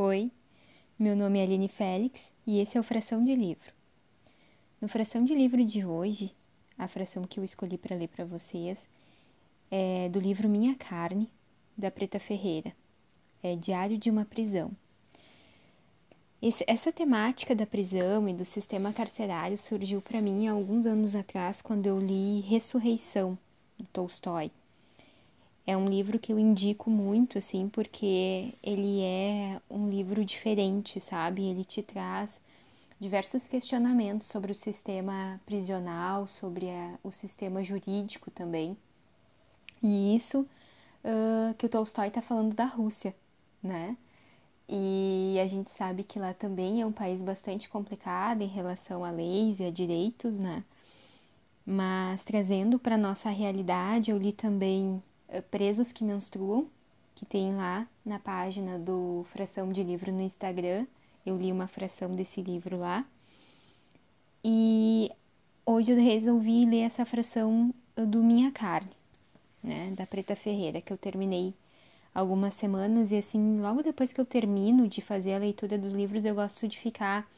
Oi, meu nome é Aline Félix e esse é o Fração de Livro. No Fração de Livro de hoje, a fração que eu escolhi para ler para vocês é do livro Minha Carne, da Preta Ferreira. É Diário de uma Prisão. Esse, essa temática da prisão e do sistema carcerário surgiu para mim há alguns anos atrás, quando eu li Ressurreição, do Tolstói. É um livro que eu indico muito, assim, porque ele é um livro diferente, sabe? Ele te traz diversos questionamentos sobre o sistema prisional, sobre a, o sistema jurídico também. E isso uh, que o Tolstói está falando da Rússia, né? E a gente sabe que lá também é um país bastante complicado em relação a leis e a direitos, né? Mas trazendo para nossa realidade, eu li também presos que menstruam, que tem lá na página do Fração de Livro no Instagram. Eu li uma fração desse livro lá. E hoje eu resolvi ler essa fração do Minha Carne, né, da Preta Ferreira, que eu terminei algumas semanas e assim, logo depois que eu termino de fazer a leitura dos livros, eu gosto de ficar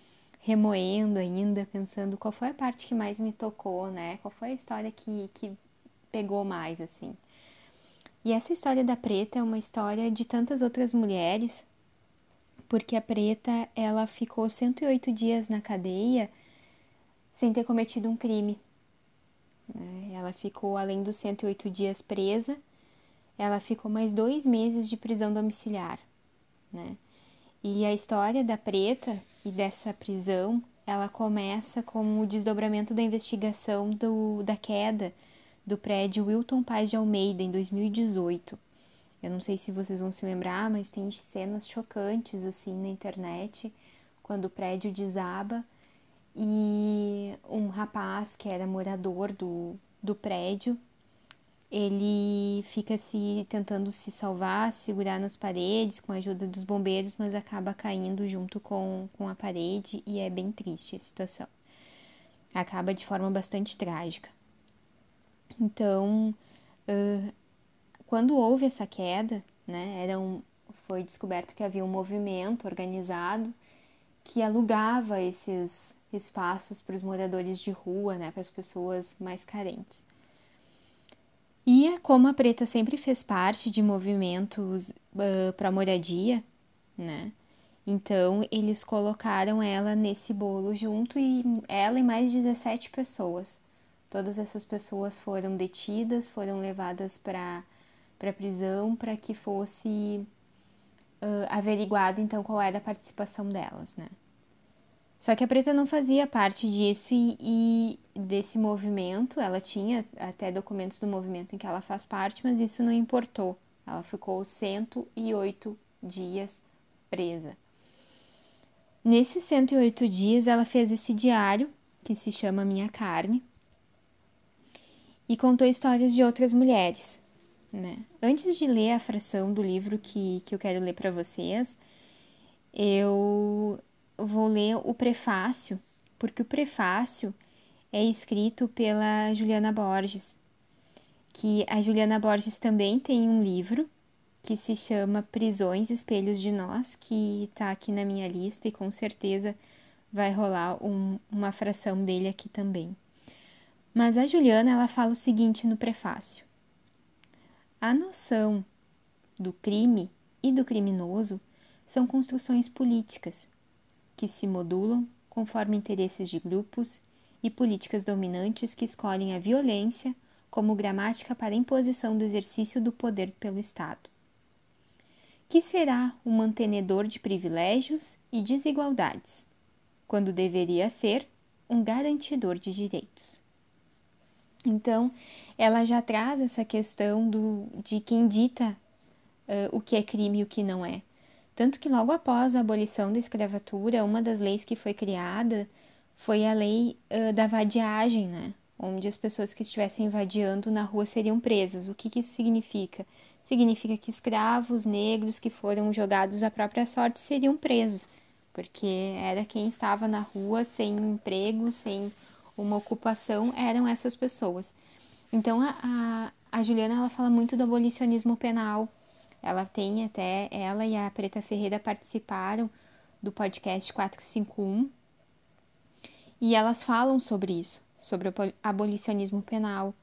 remoendo ainda, pensando qual foi a parte que mais me tocou, né? Qual foi a história que, que pegou mais, assim. E essa história da Preta é uma história de tantas outras mulheres, porque a Preta ela ficou 108 dias na cadeia sem ter cometido um crime. Né? Ela ficou, além dos 108 dias presa, ela ficou mais dois meses de prisão domiciliar. Né? E a história da Preta e dessa prisão, ela começa com o desdobramento da investigação do, da queda do prédio Wilton Paz de Almeida em 2018. Eu não sei se vocês vão se lembrar, mas tem cenas chocantes assim na internet quando o prédio desaba e um rapaz que era morador do, do prédio ele fica se tentando se salvar, segurar nas paredes com a ajuda dos bombeiros, mas acaba caindo junto com, com a parede e é bem triste a situação. Acaba de forma bastante trágica. Então, uh, quando houve essa queda, né, era um, foi descoberto que havia um movimento organizado que alugava esses espaços para os moradores de rua, né, para as pessoas mais carentes. E é como a Preta sempre fez parte de movimentos uh, para moradia, né? Então eles colocaram ela nesse bolo junto e ela e mais 17 pessoas Todas essas pessoas foram detidas, foram levadas para a prisão para que fosse uh, averiguado então qual era a participação delas, né? Só que a Preta não fazia parte disso e, e, desse movimento, ela tinha até documentos do movimento em que ela faz parte, mas isso não importou. Ela ficou 108 dias presa. Nesses 108 dias, ela fez esse diário, que se chama Minha Carne, e contou histórias de outras mulheres. Né? Antes de ler a fração do livro que, que eu quero ler para vocês, eu vou ler o prefácio, porque o prefácio é escrito pela Juliana Borges, que a Juliana Borges também tem um livro que se chama Prisões Espelhos de Nós, que está aqui na minha lista e com certeza vai rolar um, uma fração dele aqui também. Mas a Juliana ela fala o seguinte no prefácio: A noção do crime e do criminoso são construções políticas que se modulam conforme interesses de grupos e políticas dominantes que escolhem a violência como gramática para imposição do exercício do poder pelo Estado. Que será um mantenedor de privilégios e desigualdades, quando deveria ser um garantidor de direitos. Então, ela já traz essa questão do, de quem dita uh, o que é crime e o que não é. Tanto que logo após a abolição da escravatura, uma das leis que foi criada foi a lei uh, da vadiagem, né? Onde as pessoas que estivessem vadiando na rua seriam presas. O que, que isso significa? Significa que escravos negros que foram jogados à própria sorte seriam presos, porque era quem estava na rua sem emprego, sem uma ocupação eram essas pessoas. Então a, a, a Juliana ela fala muito do abolicionismo penal, Ela tem até, ela e a Preta Ferreira participaram do podcast 451 e elas falam sobre isso, sobre o abolicionismo penal.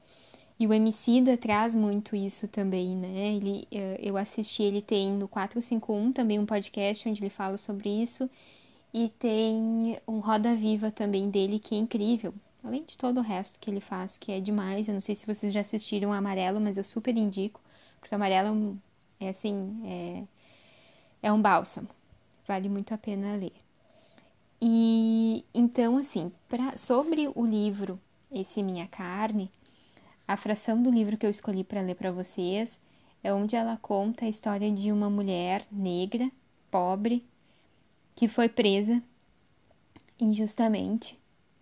E o Emicida traz muito isso também, né? Ele, eh, eu assisti, ele tem no 451 também um podcast onde ele fala sobre isso. E tem um Roda Viva também dele que é incrível. Além de todo o resto que ele faz, que é demais. Eu não sei se vocês já assistiram Amarelo, mas eu super indico. Porque Amarelo é assim, é, é um bálsamo. Vale muito a pena ler. E então, assim, pra, sobre o livro Esse Minha Carne, a fração do livro que eu escolhi para ler para vocês é onde ela conta a história de uma mulher negra, pobre, que foi presa injustamente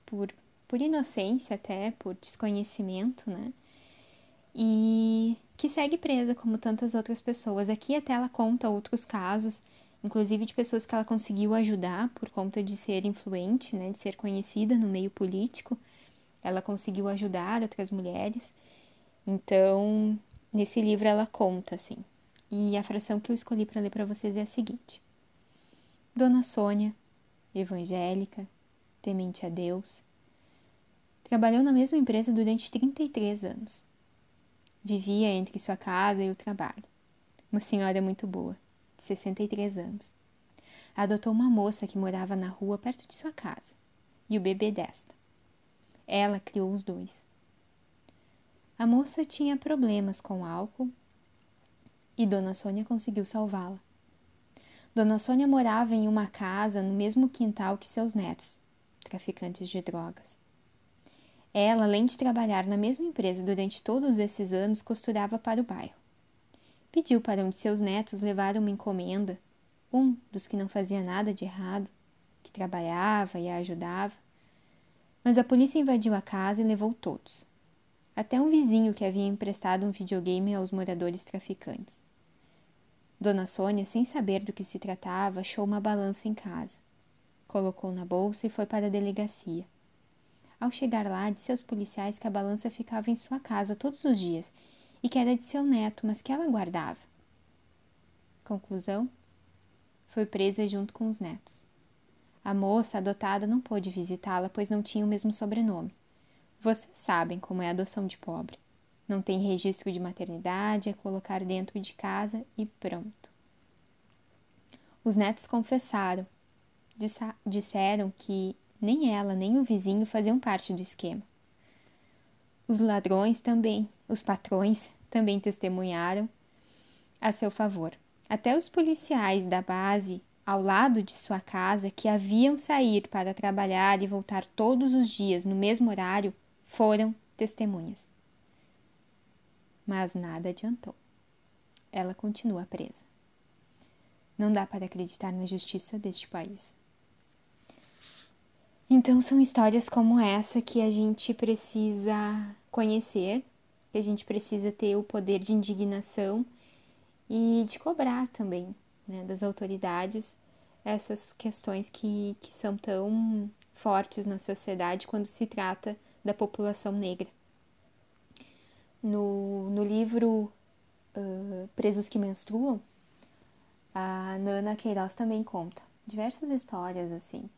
por, por inocência até, por desconhecimento, né? E que segue presa como tantas outras pessoas. Aqui até ela conta outros casos, inclusive de pessoas que ela conseguiu ajudar por conta de ser influente, né, de ser conhecida no meio político ela conseguiu ajudar outras mulheres. Então, nesse livro ela conta assim. E a fração que eu escolhi para ler para vocês é a seguinte: Dona Sônia, evangélica, temente a Deus, trabalhou na mesma empresa durante 33 anos. Vivia entre sua casa e o trabalho. Uma senhora muito boa, de 63 anos. Adotou uma moça que morava na rua perto de sua casa e o bebê desta. Ela criou os dois. A moça tinha problemas com álcool e Dona Sônia conseguiu salvá-la. Dona Sônia morava em uma casa no mesmo quintal que seus netos, traficantes de drogas. Ela, além de trabalhar na mesma empresa durante todos esses anos, costurava para o bairro. Pediu para um de seus netos levar uma encomenda, um dos que não fazia nada de errado, que trabalhava e a ajudava. Mas a polícia invadiu a casa e levou todos. Até um vizinho que havia emprestado um videogame aos moradores traficantes. Dona Sônia, sem saber do que se tratava, achou uma balança em casa. Colocou na bolsa e foi para a delegacia. Ao chegar lá, disse aos policiais que a balança ficava em sua casa todos os dias e que era de seu neto, mas que ela guardava. Conclusão: foi presa junto com os netos. A moça adotada não pôde visitá-la, pois não tinha o mesmo sobrenome. Vocês sabem como é a adoção de pobre. Não tem registro de maternidade, é colocar dentro de casa e pronto. Os netos confessaram, disseram que nem ela nem o vizinho faziam parte do esquema. Os ladrões também, os patrões também testemunharam a seu favor. Até os policiais da base ao lado de sua casa que haviam sair para trabalhar e voltar todos os dias no mesmo horário foram testemunhas. Mas nada adiantou. Ela continua presa. Não dá para acreditar na justiça deste país. Então são histórias como essa que a gente precisa conhecer, que a gente precisa ter o poder de indignação e de cobrar também né, das autoridades essas questões que, que são tão fortes na sociedade quando se trata da população negra. No, no livro uh, Presos que Menstruam, a Nana Queiroz também conta diversas histórias assim.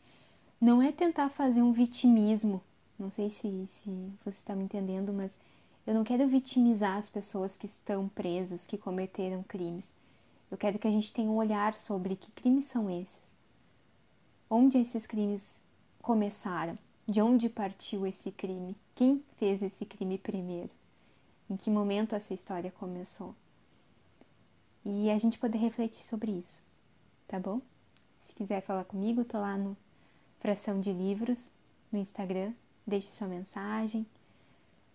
Não é tentar fazer um vitimismo, não sei se, se você está me entendendo, mas eu não quero vitimizar as pessoas que estão presas, que cometeram crimes. Eu quero que a gente tenha um olhar sobre que crimes são esses. Onde esses crimes começaram? De onde partiu esse crime? Quem fez esse crime primeiro? Em que momento essa história começou? E a gente poder refletir sobre isso, tá bom? Se quiser falar comigo, tô lá no Fração de Livros no Instagram. Deixe sua mensagem,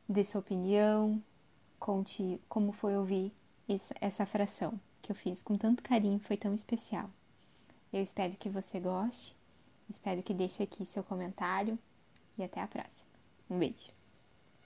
dê sua opinião, conte como foi ouvir essa fração que eu fiz com tanto carinho, foi tão especial. Eu espero que você goste, espero que deixe aqui seu comentário e até a próxima. Um beijo.